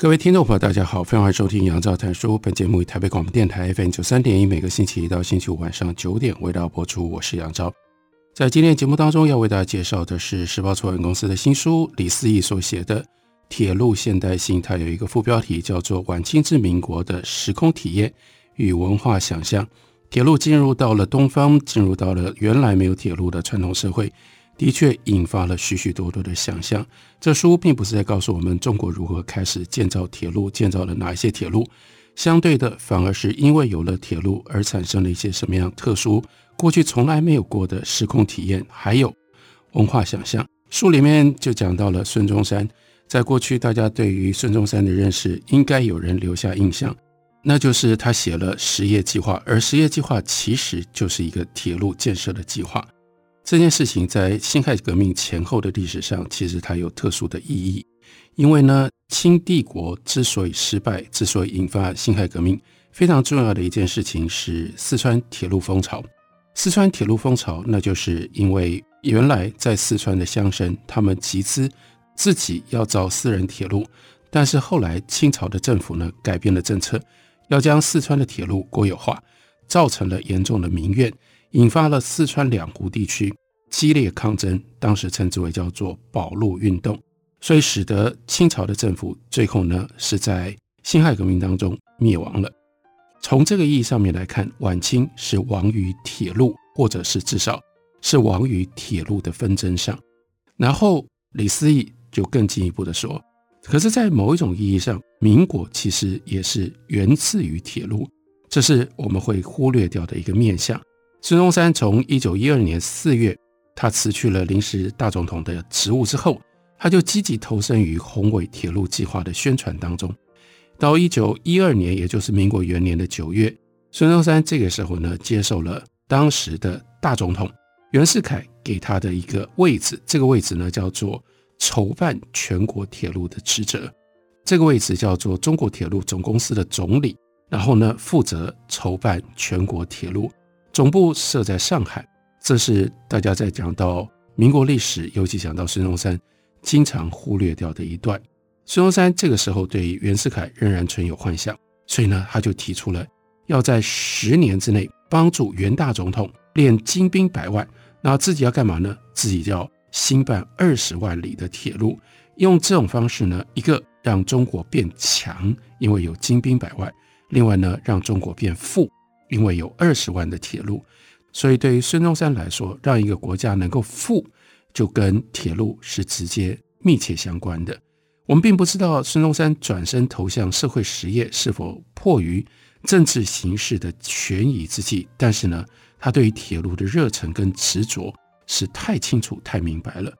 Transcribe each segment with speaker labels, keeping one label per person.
Speaker 1: 各位听众朋友，大家好，欢迎收听杨照谈书。本节目以台北广播电台 FM 九三点一，每个星期一到星期五晚上九点为大家播出。我是杨照。在今天节目当中，要为大家介绍的是时报出版公司的新书，李思义所写的《铁路现代性》。它有一个副标题叫做《晚清至民国的时空体验与文化想象》。铁路进入到了东方，进入到了原来没有铁路的传统社会。的确引发了许许多多的想象。这书并不是在告诉我们中国如何开始建造铁路，建造了哪一些铁路。相对的，反而是因为有了铁路而产生了一些什么样特殊、过去从来没有过的时空体验，还有文化想象。书里面就讲到了孙中山。在过去，大家对于孙中山的认识，应该有人留下印象，那就是他写了实业计划，而实业计划其实就是一个铁路建设的计划。这件事情在辛亥革命前后的历史上，其实它有特殊的意义。因为呢，清帝国之所以失败，之所以引发辛亥革命，非常重要的一件事情是四川铁路风潮。四川铁路风潮，那就是因为原来在四川的乡绅，他们集资自己要造私人铁路，但是后来清朝的政府呢，改变了政策，要将四川的铁路国有化，造成了严重的民怨。引发了四川两湖地区激烈抗争，当时称之为叫做保路运动，所以使得清朝的政府最后呢是在辛亥革命当中灭亡了。从这个意义上面来看，晚清是亡于铁路，或者是至少是亡于铁路的纷争上。然后李思逸就更进一步的说，可是，在某一种意义上，民国其实也是源自于铁路，这是我们会忽略掉的一个面相。孙中山从一九一二年四月，他辞去了临时大总统的职务之后，他就积极投身于宏伟铁路计划的宣传当中。到一九一二年，也就是民国元年的九月，孙中山这个时候呢，接受了当时的大总统袁世凯给他的一个位置，这个位置呢叫做筹办全国铁路的职责，这个位置叫做中国铁路总公司的总理，然后呢负责筹办全国铁路。总部设在上海，这是大家在讲到民国历史，尤其讲到孙中山，经常忽略掉的一段。孙中山这个时候对袁世凯仍然存有幻想，所以呢，他就提出了要在十年之内帮助袁大总统练精兵百万，那自己要干嘛呢？自己要兴办二十万里的铁路，用这种方式呢，一个让中国变强，因为有精兵百万；另外呢，让中国变富。因为有二十万的铁路，所以对于孙中山来说，让一个国家能够富，就跟铁路是直接密切相关的。我们并不知道孙中山转身投向社会实业是否迫于政治形势的权宜之计，但是呢，他对于铁路的热忱跟执着是太清楚、太明白了。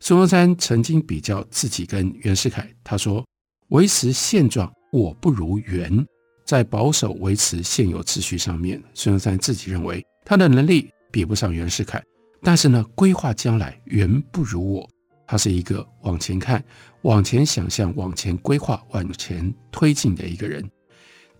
Speaker 1: 孙中山曾经比较自己跟袁世凯，他说：“维持现状，我不如袁。”在保守维持现有秩序上面，孙中山自己认为他的能力比不上袁世凯，但是呢，规划将来远不如我。他是一个往前看、往前想象、往前规划、往前推进的一个人。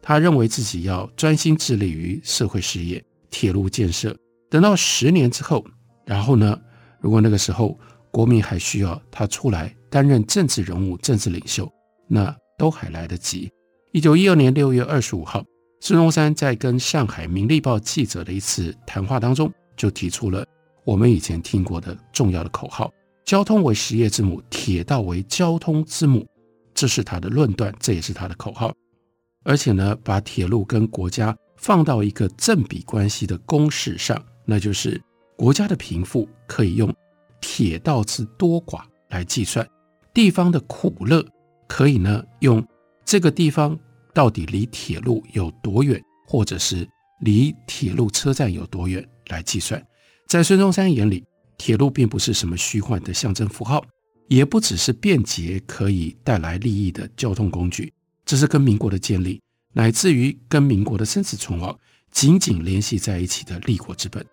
Speaker 1: 他认为自己要专心致力于社会事业、铁路建设。等到十年之后，然后呢，如果那个时候国民还需要他出来担任政治人物、政治领袖，那都还来得及。一九一二年六月二十五号，孙中山在跟上海《明利报》记者的一次谈话当中，就提出了我们以前听过的重要的口号：“交通为实业之母，铁道为交通之母。”这是他的论断，这也是他的口号。而且呢，把铁路跟国家放到一个正比关系的公式上，那就是国家的贫富可以用铁道之多寡来计算，地方的苦乐可以呢用。这个地方到底离铁路有多远，或者是离铁路车站有多远来计算？在孙中山眼里，铁路并不是什么虚幻的象征符号，也不只是便捷可以带来利益的交通工具，这是跟民国的建立，乃至于跟民国的生死存亡紧紧联系在一起的立国之本。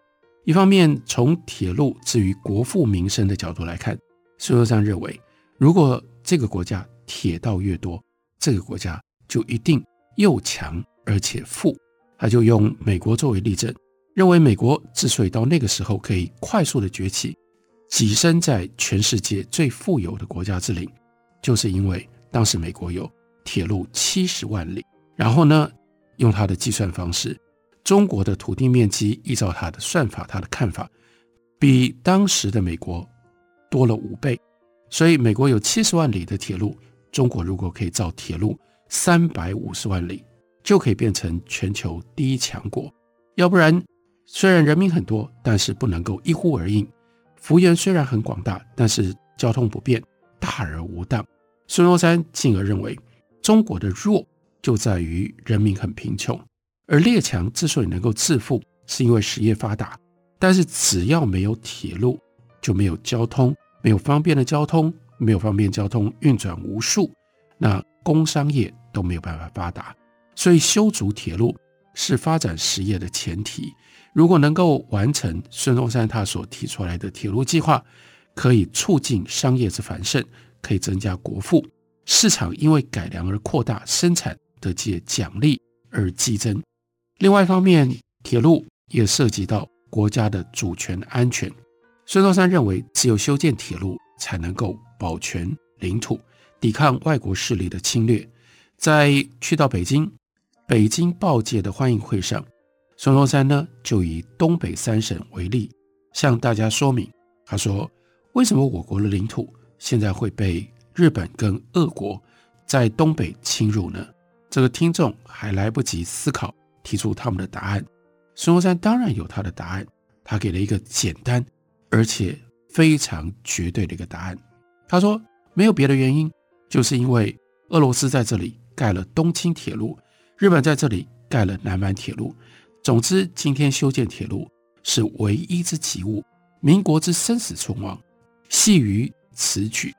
Speaker 1: 一方面，从铁路至于国富民生的角度来看，孙中山认为，如果这个国家铁道越多，这个国家就一定又强而且富。他就用美国作为例证。认为美国之所以到那个时候可以快速的崛起，跻身在全世界最富有的国家之林，就是因为当时美国有铁路七十万里。然后呢，用他的计算方式，中国的土地面积依照他的算法，他的看法，比当时的美国多了五倍。所以美国有七十万里的铁路，中国如果可以造铁路三百五十万里，就可以变成全球第一强国。要不然。虽然人民很多，但是不能够一呼而应。幅员虽然很广大，但是交通不便，大而无当。孙中山进而认为，中国的弱就在于人民很贫穷，而列强之所以能够致富，是因为实业发达。但是只要没有铁路，就没有交通，没有方便的交通，没有方便交通运转无数，那工商业都没有办法发达。所以修筑铁路是发展实业的前提。如果能够完成孙中山他所提出来的铁路计划，可以促进商业之繁盛，可以增加国富，市场因为改良而扩大，生产得借奖励而激增。另外一方面，铁路也涉及到国家的主权安全。孙中山认为，只有修建铁路，才能够保全领土，抵抗外国势力的侵略。在去到北京，北京报界的欢迎会上。孙中山呢，就以东北三省为例，向大家说明。他说：“为什么我国的领土现在会被日本跟俄国在东北侵入呢？”这个听众还来不及思考，提出他们的答案。孙中山当然有他的答案，他给了一个简单而且非常绝对的一个答案。他说：“没有别的原因，就是因为俄罗斯在这里盖了东清铁路，日本在这里盖了南满铁路。”总之，今天修建铁路是唯一之急务，民国之生死存亡系于此举。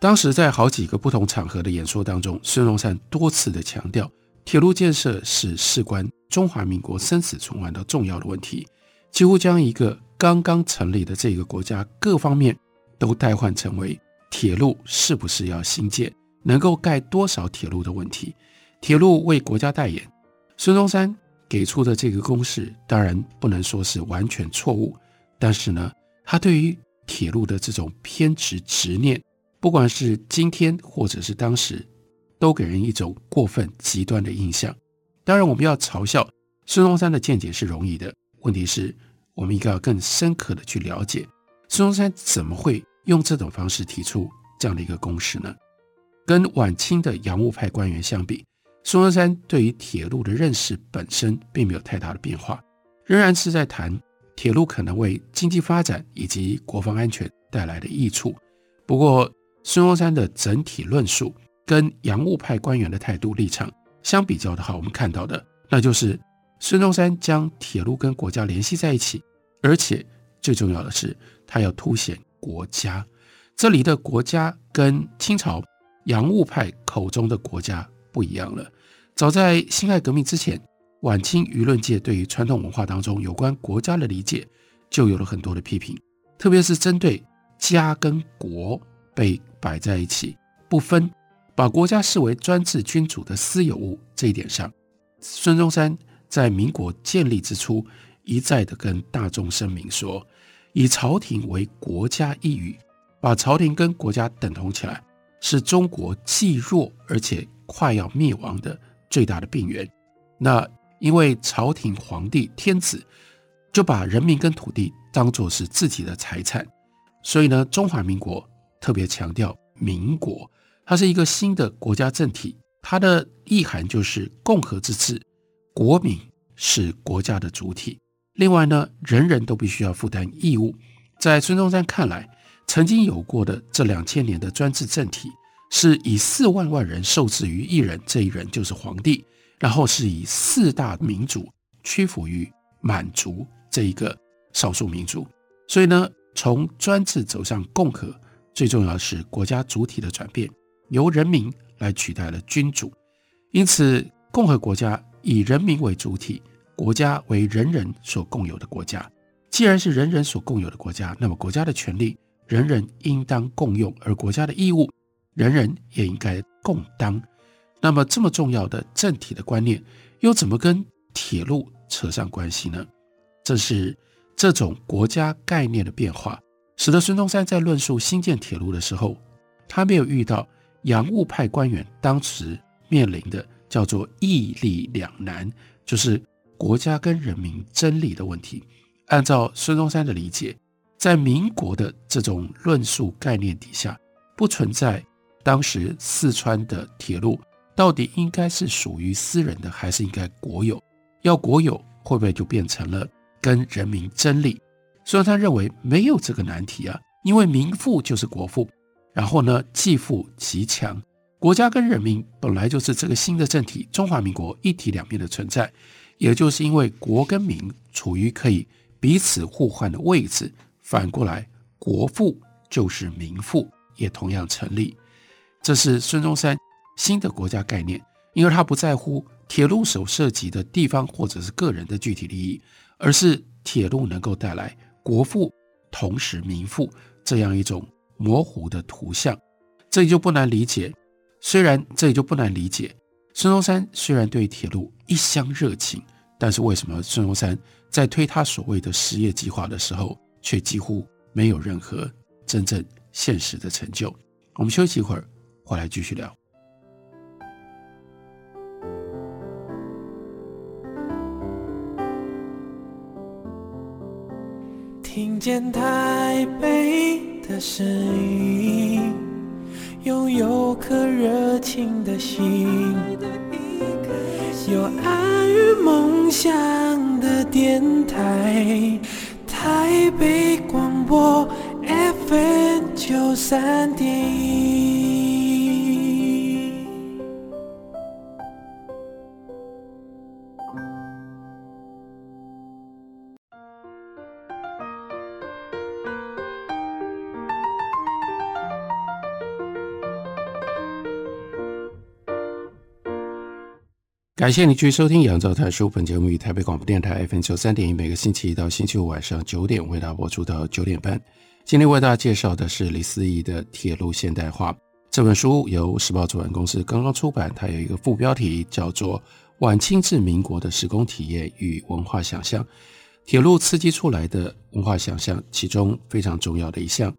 Speaker 1: 当时在好几个不同场合的演说当中，孙中山多次的强调，铁路建设是事关中华民国生死存亡的重要的问题，几乎将一个刚刚成立的这个国家各方面都代换成为铁路是不是要兴建，能够盖多少铁路的问题。铁路为国家代言，孙中山。给出的这个公式当然不能说是完全错误，但是呢，他对于铁路的这种偏执执念，不管是今天或者是当时，都给人一种过分极端的印象。当然，我们要嘲笑孙中山的见解是容易的，问题是，我们应该要更深刻的去了解孙中山怎么会用这种方式提出这样的一个公式呢？跟晚清的洋务派官员相比。孙中山对于铁路的认识本身并没有太大的变化，仍然是在谈铁路可能为经济发展以及国防安全带来的益处。不过，孙中山的整体论述跟洋务派官员的态度立场相比较的话，我们看到的那就是孙中山将铁路跟国家联系在一起，而且最重要的是，他要凸显国家。这里的国家跟清朝洋务派口中的国家不一样了。早在辛亥革命之前，晚清舆论界对于传统文化当中有关国家的理解就有了很多的批评，特别是针对家跟国被摆在一起不分，把国家视为专制君主的私有物这一点上，孙中山在民国建立之初一再的跟大众声明说，以朝廷为国家一语，把朝廷跟国家等同起来，是中国既弱而且快要灭亡的。最大的病源，那因为朝廷皇帝天子就把人民跟土地当作是自己的财产，所以呢，中华民国特别强调民国，它是一个新的国家政体，它的意涵就是共和之治，国民是国家的主体。另外呢，人人都必须要负担义务。在孙中山看来，曾经有过的这两千年的专制政体。是以四万万人受制于一人，这一人就是皇帝，然后是以四大民族屈服于满族这一个少数民族，所以呢，从专制走向共和，最重要的是国家主体的转变，由人民来取代了君主。因此，共和国家以人民为主体，国家为人人所共有的国家。既然是人人所共有的国家，那么国家的权利人人应当共用，而国家的义务人人也应该共当。那么，这么重要的政体的观念，又怎么跟铁路扯上关系呢？这是这种国家概念的变化，使得孙中山在论述兴建铁路的时候，他没有遇到洋务派官员当时面临的叫做义利两难，就是国家跟人民争利的问题。按照孙中山的理解，在民国的这种论述概念底下，不存在当时四川的铁路到底应该是属于私人的，还是应该国有？要国有，会不会就变成了跟人民争利？孙中山认为没有这个难题啊，因为民富就是国富，然后呢，既富其强，国家跟人民本来就是这个新的政体中华民国一体两面的存在，也就是因为国跟民处于可以。彼此互换的位置，反过来，国富就是民富，也同样成立。这是孙中山新的国家概念，因为他不在乎铁路所涉及的地方或者是个人的具体利益，而是铁路能够带来国富同时民富这样一种模糊的图像。这也就不难理解，虽然这也就不难理解，孙中山虽然对铁路一厢热情，但是为什么孙中山？在推他所谓的实业计划的时候，却几乎没有任何真正现实的成就。我们休息一会儿，回来继续聊。
Speaker 2: 听见台北的声音，拥有颗热情的心，有爱与梦想。的电台，台北广播 FM 九三点一。
Speaker 1: 感谢你继续收听《杨照谈书》本节目，于台北广播电台 FM 九三点一，每个星期一到星期五晚上九点为大家播出到九点半。今天为大家介绍的是李思义的《铁路现代化》这本书，由时报出版公司刚刚出版。它有一个副标题叫做《晚清至民国的时空体验与文化想象》，铁路刺激出来的文化想象，其中非常重要的一项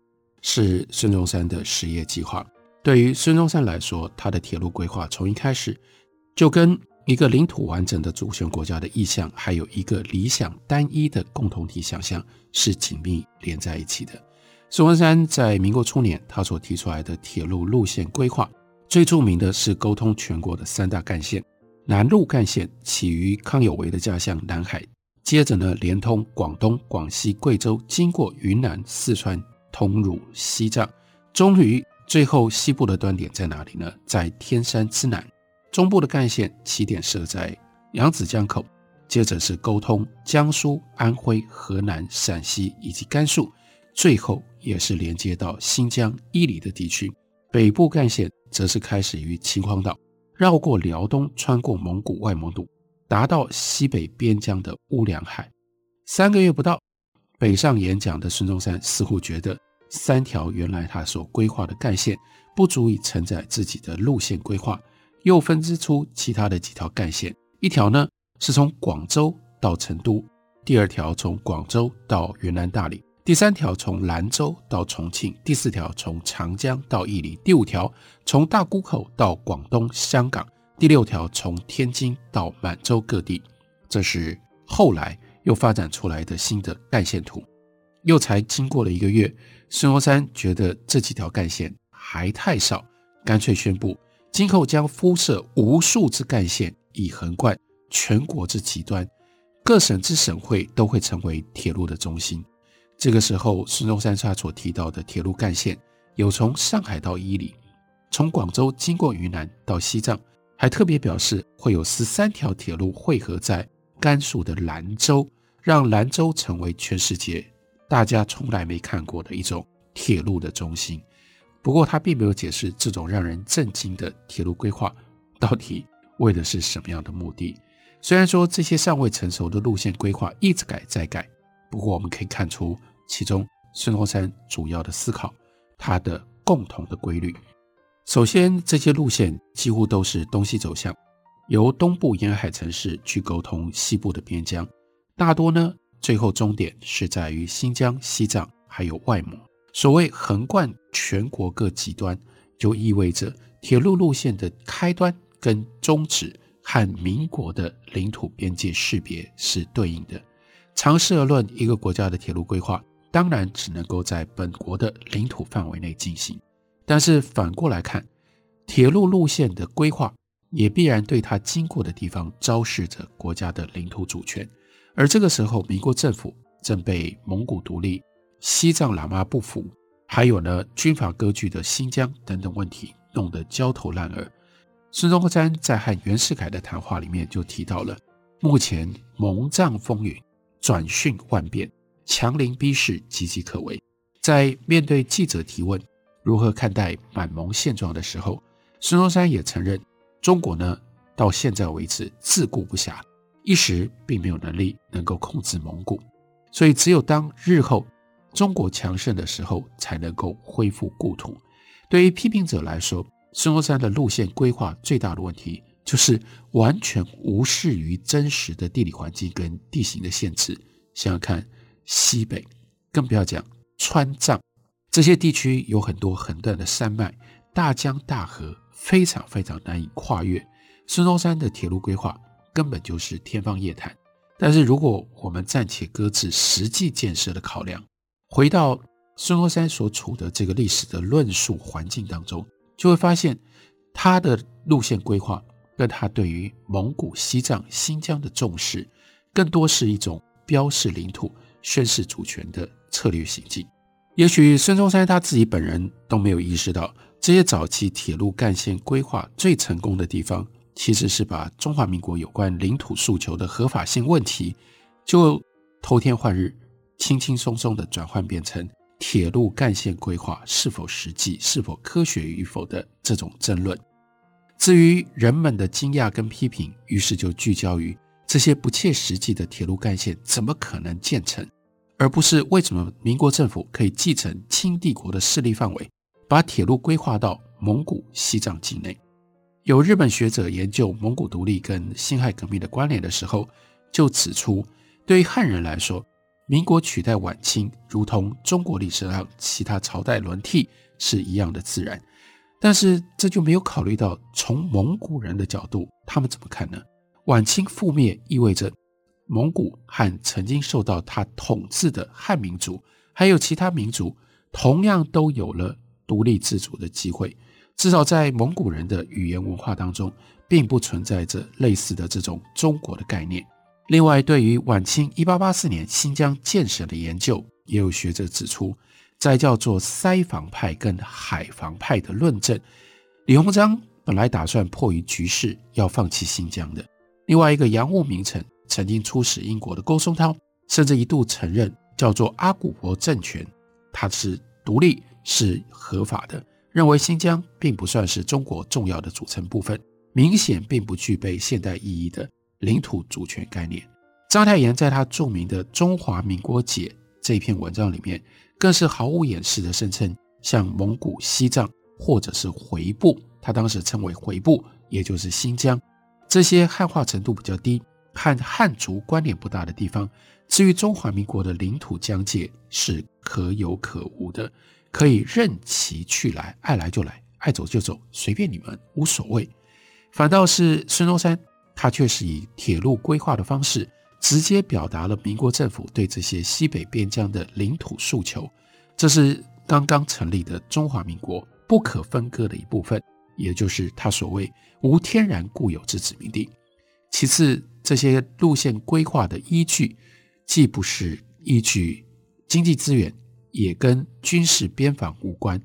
Speaker 1: 是孙中山的实业计划。对于孙中山来说，他的铁路规划从一开始就跟一个领土完整的主权国家的意向，还有一个理想单一的共同体想象，是紧密连在一起的。孙中山在民国初年，他所提出来的铁路路线规划，最著名的是沟通全国的三大干线。南路干线起于康有为的家乡南海，接着呢，连通广东、广西、贵州，经过云南、四川，通入西藏，终于最后西部的端点在哪里呢？在天山之南。中部的干线起点设在扬子江口，接着是沟通江苏、安徽、河南、陕西以及甘肃，最后也是连接到新疆、伊犁的地区。北部干线则是开始于秦皇岛，绕过辽东，穿过蒙古、外蒙古，达到西北边疆的乌梁海。三个月不到，北上演讲的孙中山似乎觉得，三条原来他所规划的干线不足以承载自己的路线规划。又分支出其他的几条干线，一条呢是从广州到成都，第二条从广州到云南大理，第三条从兰州到重庆，第四条从长江到伊犁，第五条从大沽口到广东、香港，第六条从天津到满洲各地。这是后来又发展出来的新的干线图。又才经过了一个月，孙中山觉得这几条干线还太少，干脆宣布。今后将铺设无数之干线，以横贯全国之极端，各省之省会都会成为铁路的中心。这个时候，孙中山他所提到的铁路干线，有从上海到伊犁，从广州经过云南到西藏，还特别表示会有十三条铁路汇合在甘肃的兰州，让兰州成为全世界大家从来没看过的一种铁路的中心。不过，他并没有解释这种让人震惊的铁路规划到底为的是什么样的目的。虽然说这些尚未成熟的路线规划一直改再改，不过我们可以看出其中孙中山主要的思考，他的共同的规律。首先，这些路线几乎都是东西走向，由东部沿海城市去沟通西部的边疆，大多呢。最后终点是在于新疆、西藏，还有外蒙。所谓横贯全国各极端，就意味着铁路路线的开端跟终止和民国的领土边界识别是对应的。常识而论，一个国家的铁路规划当然只能够在本国的领土范围内进行，但是反过来看，铁路路线的规划也必然对它经过的地方昭示着国家的领土主权。而这个时候，民国政府正被蒙古独立、西藏喇嘛不服，还有呢军阀割据的新疆等等问题弄得焦头烂额。孙中山在和袁世凯的谈话里面就提到了，目前蒙藏风云，转瞬万变，强邻逼视岌岌可危。在面对记者提问如何看待满蒙现状的时候，孙中山也承认，中国呢到现在为止自顾不暇。一时并没有能力能够控制蒙古，所以只有当日后中国强盛的时候，才能够恢复故土。对于批评者来说，孙中山的路线规划最大的问题就是完全无视于真实的地理环境跟地形的限制。想想看，西北，更不要讲川藏这些地区，有很多横断的山脉，大江大河非常非常难以跨越。孙中山的铁路规划。根本就是天方夜谭。但是，如果我们暂且搁置实际建设的考量，回到孙中山所处的这个历史的论述环境当中，就会发现他的路线规划跟他对于蒙古、西藏、新疆的重视，更多是一种标示领土、宣示主权的策略行径。也许孙中山他自己本人都没有意识到，这些早期铁路干线规划最成功的地方。其实是把中华民国有关领土诉求的合法性问题，就偷天换日、轻轻松松地转换变成铁路干线规划是否实际、是否科学与否的这种争论。至于人们的惊讶跟批评，于是就聚焦于这些不切实际的铁路干线怎么可能建成，而不是为什么民国政府可以继承清帝国的势力范围，把铁路规划到蒙古、西藏境内。有日本学者研究蒙古独立跟辛亥革命的关联的时候，就指出，对于汉人来说，民国取代晚清，如同中国历史上其他朝代轮替是一样的自然。但是这就没有考虑到从蒙古人的角度，他们怎么看呢？晚清覆灭意味着蒙古和曾经受到他统治的汉民族，还有其他民族，同样都有了独立自主的机会。至少在蒙古人的语言文化当中，并不存在着类似的这种中国的概念。另外，对于晚清一八八四年新疆建省的研究，也有学者指出，在叫做塞防派跟海防派的论证，李鸿章本来打算迫于局势要放弃新疆的。另外一个洋务名臣曾经出使英国的郭松涛，甚至一度承认叫做阿古柏政权，它是独立是合法的。认为新疆并不算是中国重要的组成部分，明显并不具备现代意义的领土主权概念。章太炎在他著名的《中华民国解》这篇文章里面，更是毫无掩饰地声称，像蒙古、西藏或者是回部，他当时称为回部，也就是新疆，这些汉化程度比较低、和汉族关联不大的地方，至于中华民国的领土疆界是可有可无的。可以任其去来，爱来就来，爱走就走，随便你们，无所谓。反倒是孙中山，他却是以铁路规划的方式，直接表达了民国政府对这些西北边疆的领土诉求。这是刚刚成立的中华民国不可分割的一部分，也就是他所谓无天然固有之殖民地。其次，这些路线规划的依据，既不是依据经济资源。也跟军事边防无关，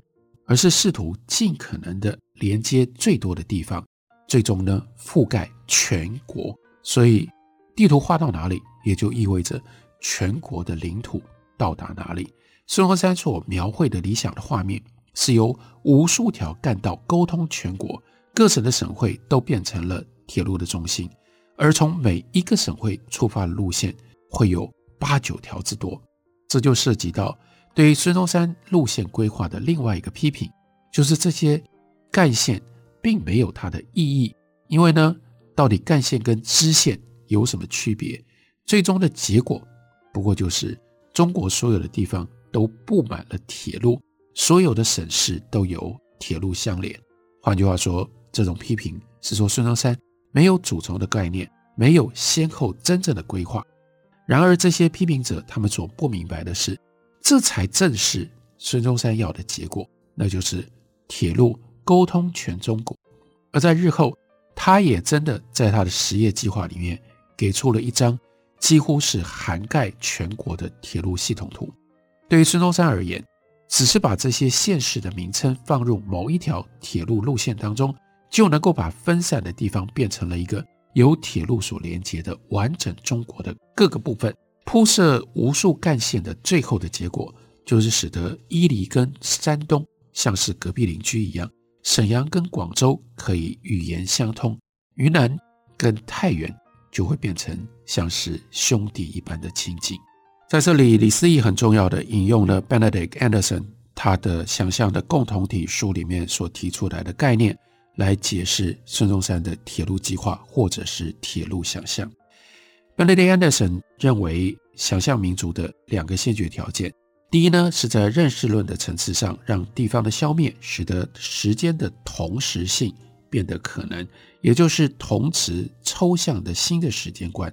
Speaker 1: 而是试图尽可能的连接最多的地方，最终呢覆盖全国。所以地图画到哪里，也就意味着全国的领土到达哪里。孙中山所描绘的理想的画面，是由无数条干道沟通全国，各省的省会都变成了铁路的中心，而从每一个省会出发的路线会有八九条之多。这就涉及到对于孙中山路线规划的另外一个批评，就是这些干线并没有它的意义，因为呢，到底干线跟支线有什么区别？最终的结果不过就是中国所有的地方都布满了铁路，所有的省市都有铁路相连。换句话说，这种批评是说孙中山没有主轴的概念，没有先后真正的规划。然而，这些批评者他们所不明白的是，这才正是孙中山要的结果，那就是铁路沟通全中国。而在日后，他也真的在他的实业计划里面给出了一张几乎是涵盖全国的铁路系统图。对于孙中山而言，只是把这些县市的名称放入某一条铁路路线当中，就能够把分散的地方变成了一个。由铁路所连接的完整中国的各个部分，铺设无数干线的最后的结果，就是使得伊犁跟山东像是隔壁邻居一样，沈阳跟广州可以语言相通，云南跟太原就会变成像是兄弟一般的亲近。在这里，李思义很重要的引用了 Benedict Anderson 他的《想象的共同体》书里面所提出来的概念。来解释孙中山的铁路计划，或者是铁路想象。Benedict Anderson 认为，想象民族的两个先决条件，第一呢，是在认识论的层次上，让地方的消灭，使得时间的同时性变得可能，也就是同时抽象的新的时间观。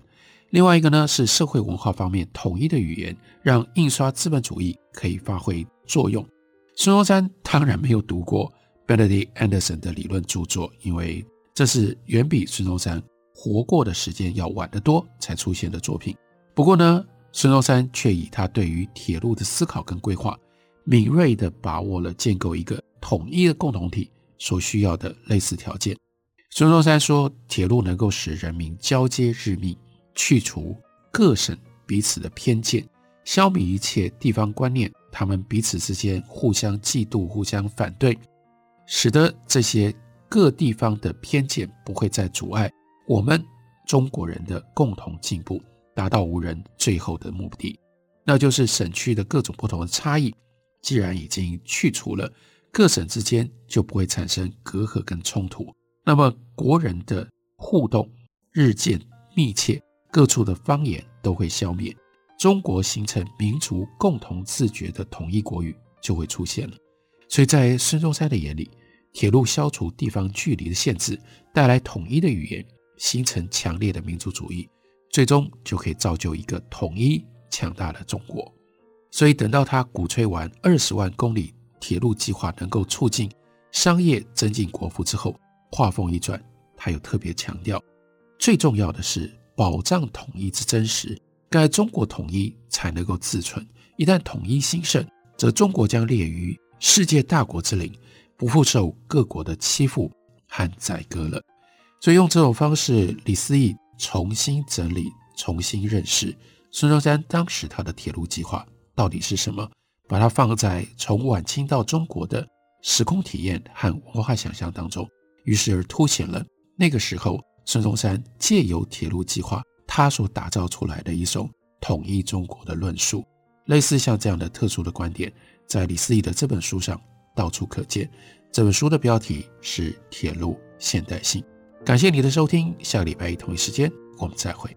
Speaker 1: 另外一个呢，是社会文化方面统一的语言，让印刷资本主义可以发挥作用。孙中山当然没有读过。Benedict Anderson 的理论著作，因为这是远比孙中山活过的时间要晚得多才出现的作品。不过呢，孙中山却以他对于铁路的思考跟规划，敏锐地把握了建构一个统一的共同体所需要的类似条件。孙中山说，铁路能够使人民交接日密，去除各省彼此的偏见，消弭一切地方观念，他们彼此之间互相嫉妒、互相反对。使得这些各地方的偏见不会再阻碍我们中国人的共同进步，达到无人最后的目的，那就是省区的各种不同的差异。既然已经去除了，各省之间就不会产生隔阂跟冲突，那么国人的互动日渐密切，各处的方言都会消灭，中国形成民族共同自觉的统一国语就会出现了。所以在孙中山的眼里，铁路消除地方距离的限制，带来统一的语言，形成强烈的民族主义，最终就可以造就一个统一强大的中国。所以等到他鼓吹完二十万公里铁路计划能够促进商业、增进国富之后，话锋一转，他又特别强调，最重要的是保障统一之真实，该中国统一才能够自存。一旦统一兴盛，则中国将列于。世界大国之林，不复受各国的欺负和宰割了。所以用这种方式，李思义重新整理、重新认识孙中山当时他的铁路计划到底是什么，把它放在从晚清到中国的时空体验和文化想象当中，于是而凸显了那个时候孙中山借由铁路计划他所打造出来的一种统一中国的论述。类似像这样的特殊的观点。在李思义的这本书上到处可见。这本书的标题是《铁路现代性》。感谢你的收听，下个礼拜一同一时间我们再会。